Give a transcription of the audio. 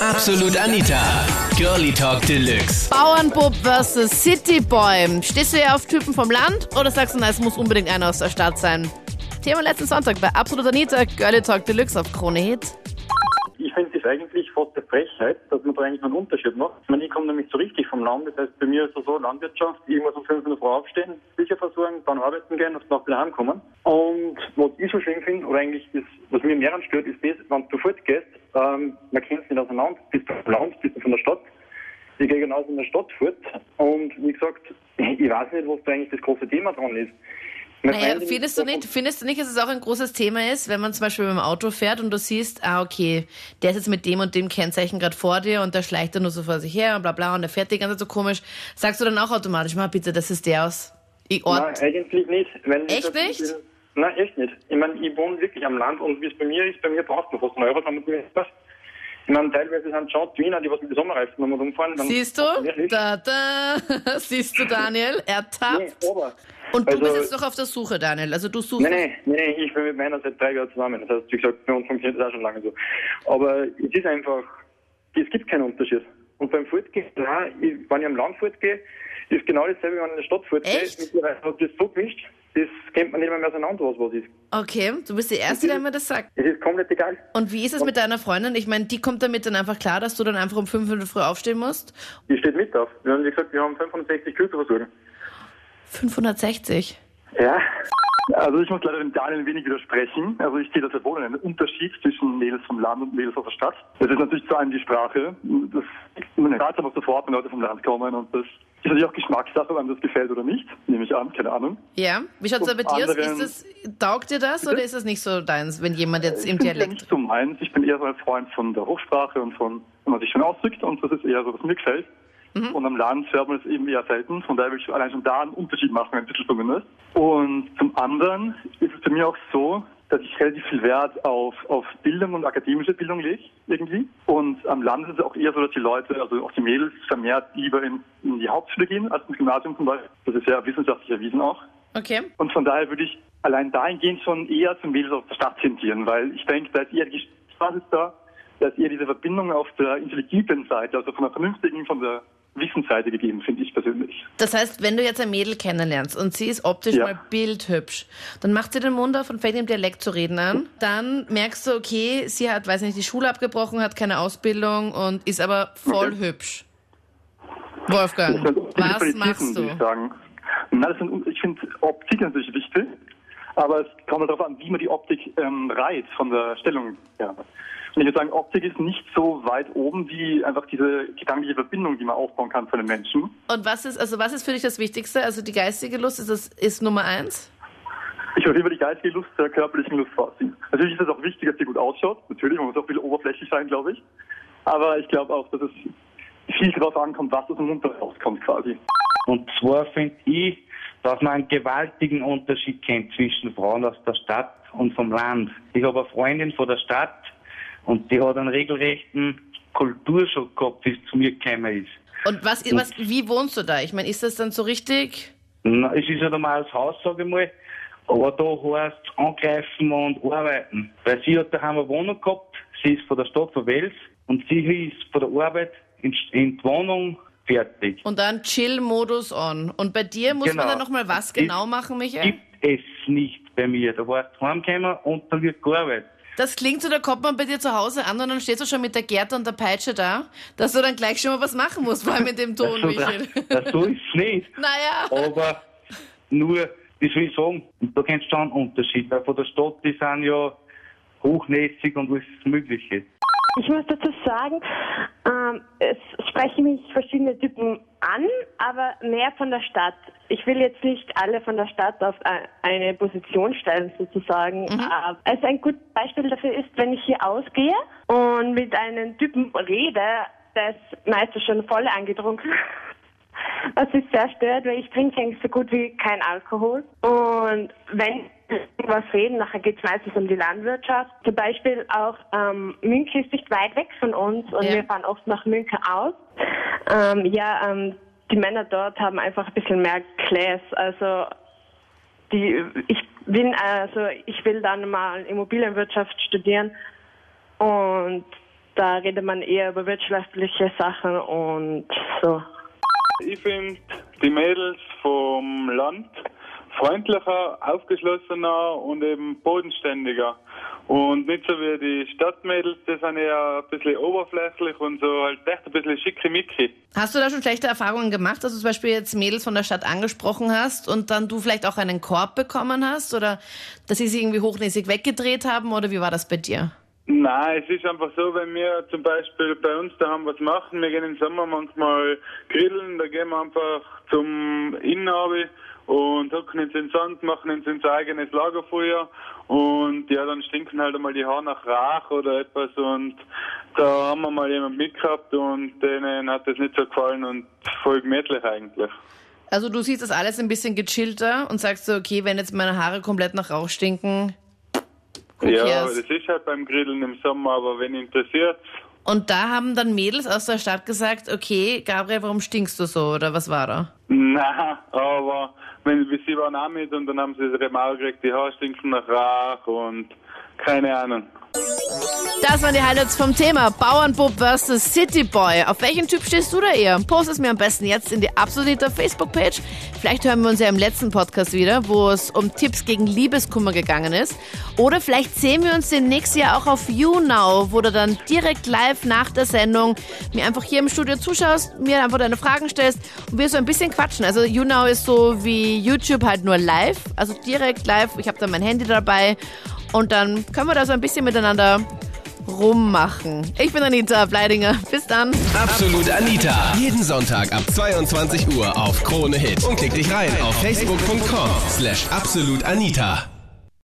Absolut Anita. Girlie Talk Deluxe. Bauernbub versus Cityboy. Stehst du eher auf Typen vom Land oder sagst du, na, es muss unbedingt einer aus der Stadt sein? Thema letzten Sonntag bei Absolut Anita, Girlie Talk Deluxe auf Krone Hit. Es eigentlich fast eine Frechheit, dass man da eigentlich einen Unterschied macht. Ich meine, ich komme nämlich so richtig vom Land. Das heißt, bei mir ist es so Landwirtschaft. Muss um 5 Uhr aufstehen, Bücher versorgen, dann arbeiten gehen, auf Nacht wieder heimkommen. Und was ich so schön finde, oder eigentlich ist, was mir mehr anstört, ist das, wenn du fortgehst, ähm, man kennt es nicht auseinander, bist du vom Land, bist du von der Stadt. Ich gehe genauso in der Stadt fort. Und wie gesagt, ich weiß nicht, was da eigentlich das große Thema dran ist. Naja, findest du nicht, findest du nicht, dass es auch ein großes Thema ist, wenn man zum Beispiel mit dem Auto fährt und du siehst, ah, okay, der ist jetzt mit dem und dem Kennzeichen gerade vor dir und der schleicht dann nur so vor sich her und bla bla und der fährt die ganze Zeit so komisch. Sagst du dann auch automatisch, mal bitte, das ist der aus I- Nein, Ort? eigentlich nicht. Weil Echt nicht? Nein, echt nicht. Ich meine, ich wohne wirklich am Land und wie es bei mir ist, bei mir braucht man fast einen Euro, damit mir das. Ich meine, teilweise sind schon die Wiener, die was mit den Sommerreifen nochmal rumfahren. dann- Siehst du? Da, da. Siehst du, Daniel? Nee, Ertappt. aber. Und du also- bist jetzt noch auf der Suche, Daniel. Also du suchst. Nein, nein, nein, ich bin mit meiner seit drei Jahren zusammen. Das heißt, wie gesagt, bei uns funktioniert das auch schon lange so. Aber es ist einfach, es gibt keinen Unterschied. Und beim Fortgehen, wenn ich am Land fortgehe, ist genau dasselbe, wenn ich in der Stadt fortgehe. Echt? Hat das so gemischt, das kennt man nicht mehr, mehr auseinander, was was ist. Okay, du bist die Erste, der mir das sagt. Es ist komplett egal. Und wie ist es mit deiner Freundin? Ich meine, die kommt damit dann einfach klar, dass du dann einfach um 5 Uhr früh aufstehen musst? Die steht mit auf. Wir haben, wie gesagt, wir haben 65 Kühe zu versorgen. 560. Ja. Also ich muss leider dem Daniel ein wenig widersprechen. Also ich sehe das sehr wohl einen Unterschied zwischen Mädels vom Land und Mädels aus der Stadt. Das ist natürlich zu einem die Sprache. Das man hört aber sofort, wenn Leute vom Land kommen und das ist natürlich auch Geschmackssache, ob einem das gefällt oder nicht, nehme ich an, keine Ahnung. Ja? Wie schaut's da bei dir aus? anderen- Ist das, taugt dir das oder ist das nicht so deins, wenn jemand jetzt Ich im bin ja Dialekt... nicht so meins. Ich bin eher so ein Freund von der Hochsprache und von, wenn man sich schön ausdrückt und das ist eher so, was mir gefällt. Mhm. Und am Land hört man es eben eher selten. Von daher will ich allein schon da einen Unterschied machen, ein bisschen zumindest. Und zum anderen ist es bei mir auch so, dass ich relativ viel Wert auf, auf Bildung und akademische Bildung lege, irgendwie. Und am Land ist es auch eher so, dass die Leute, also auch die Mädels, vermehrt lieber in, in die Hauptschule gehen als ins Gymnasium zum Beispiel. Das ist ja wissenschaftlich erwiesen auch. Okay. Und von daher würde ich allein dahingehend schon eher zum Mädels aus der Stadt tendieren, weil ich denke, da ist eher die Basis da, da ist eher diese Verbindung auf der intelligenten Seite, also von der vernünftigen, von der Wissensseite gegeben, finde ich persönlich. Das heißt, wenn du jetzt ein Mädel kennenlernst und sie ist optisch Ja. mal bildhübsch, dann macht sie den Mund auf und fängt im Dialekt zu reden an. Dann merkst du, okay, sie hat, weiß nicht, die Schule abgebrochen, hat keine Ausbildung und ist aber voll Okay. hübsch. Wolfgang, was machst du? ich sagen. Na, sind, ich finde Optik natürlich wichtig, aber es kommt halt darauf an, wie man die Optik ähm, reiht von der Stellung her. Und ich würde sagen, Optik ist nicht so weit oben wie einfach diese gedankliche Verbindung, die man aufbauen kann von den Menschen. Und was ist, also was ist für dich das Wichtigste? Also die geistige Lust ist das ist Nummer eins? Ich würde über die geistige Lust der körperlichen Lust vorziehen. Natürlich ist es auch wichtig, dass sie gut ausschaut. Natürlich, man muss auch bisschen oberflächlich sein, glaube ich. Aber ich glaube auch, dass es viel darauf ankommt, was aus dem Mund rauskommt quasi. Und zwar finde ich, dass man einen gewaltigen Unterschied kennt zwischen Frauen aus der Stadt und vom Land. Ich habe eine Freundin von der Stadt und die hat einen regelrechten Kulturschock gehabt, wie es zu mir gekommen ist. Und was, was, wie wohnst du da? Ich meine, ist das dann so richtig? Na, es ist ein normales Haus, sage ich mal, aber da heißt angreifen und arbeiten. Weil sie hat daheim eine Wohnung gehabt, sie ist von der Stadt von Wels und sie ist von der Arbeit in, in die Wohnung fertig. Und dann Chill-Modus on. Und bei dir muss Genau. man dann nochmal was genau machen, Michael? Gibt es nicht bei mir. Da warst du heimgekommen und dann wird gearbeitet. Das klingt so, da kommt man bei dir zu Hause an und dann stehst du schon mit der Gerte und der Peitsche da, dass du dann gleich schon mal was machen musst, vor allem mit dem Ton, so, Michael. das, so ist es nicht. naja. Aber nur, wie soll ich sagen, da kennst du schon einen Unterschied. Weil von der Stadt, die sind ja hochnäsig und alles Mögliche. Ich muss dazu sagen, ähm, es sprechen mich verschiedene Typen an, aber mehr von der Stadt. Ich will jetzt nicht alle von der Stadt auf ein- eine Position stellen, sozusagen. Äh, Also ein gutes Beispiel dafür ist, wenn ich hier ausgehe und mit einem Typen rede, der ist meistens schon voll angetrunken. Was mich sehr stört, weil ich trinke eigentlich so gut wie kein Alkohol. Und wenn was reden, nachher geht es meistens um die Landwirtschaft. Zum Beispiel auch ähm, München ist nicht weit weg von uns und Ja. wir fahren oft nach München aus. Ähm, ja, ähm, die Männer dort haben einfach ein bisschen mehr Class. Also die, ich bin also ich will dann mal Immobilienwirtschaft studieren und da redet man eher über wirtschaftliche Sachen und so. Ich finde die Mädels vom Land freundlicher, aufgeschlossener und eben bodenständiger. Und nicht so wie die Stadtmädels, die sind eher ein bisschen oberflächlich und so halt echt ein bisschen schickimicki. Hast du da schon schlechte Erfahrungen gemacht, dass du zum Beispiel jetzt Mädels von der Stadt angesprochen hast und dann du vielleicht auch einen Korb bekommen hast oder dass sie sich irgendwie hochnäsig weggedreht haben oder wie war das bei dir? Nein, es ist einfach so, wenn wir zum Beispiel bei uns daheim was machen, wir gehen im Sommer manchmal grillen, da gehen wir einfach zum Innenhabi und hocken uns in den Sand, machen uns unser eigenes Lagerfeuer und ja, dann stinken halt einmal die Haare nach Rach oder etwas und da haben wir mal jemand mitgehabt und denen hat das nicht so gefallen und voll gemütlich eigentlich. Also du siehst das alles ein bisschen gechillter und sagst so, okay, wenn jetzt meine Haare komplett nach Rauch stinken, Ja, das ist halt beim Grillen im Sommer, aber wenn interessiert, Und da haben dann Mädels aus der Stadt gesagt, okay, Gabriel, warum stinkst du so oder was war da? na, aber wenn sie waren auch mit und dann haben sie ihre Maul gekriegt, die Haare stinken nach Rach und keine Ahnung. Das waren die Highlights vom Thema Bauernbub vs. Cityboy. Auf welchen Typ stehst du da eher? Post es mir am besten jetzt in die absolute Facebook-Page. Vielleicht hören wir uns ja im letzten Podcast wieder, wo es um Tipps gegen Liebeskummer gegangen ist. Oder vielleicht sehen wir uns demnächst ja auch auf YouNow, wo du dann direkt live nach der Sendung mir einfach hier im Studio zuschaust, mir einfach deine Fragen stellst und wir so ein bisschen quatschen. Also YouNow ist so wie YouTube halt nur live, also direkt live. Ich habe dann mein Handy dabei und dann können wir da so ein bisschen miteinander rummachen. Ich bin Anita Bleidinger. Bis dann. Absolut Anita. Jeden Sonntag ab 22 Uhr auf Krone Hit. Und klick dich rein auf facebook.com slash absolutanita.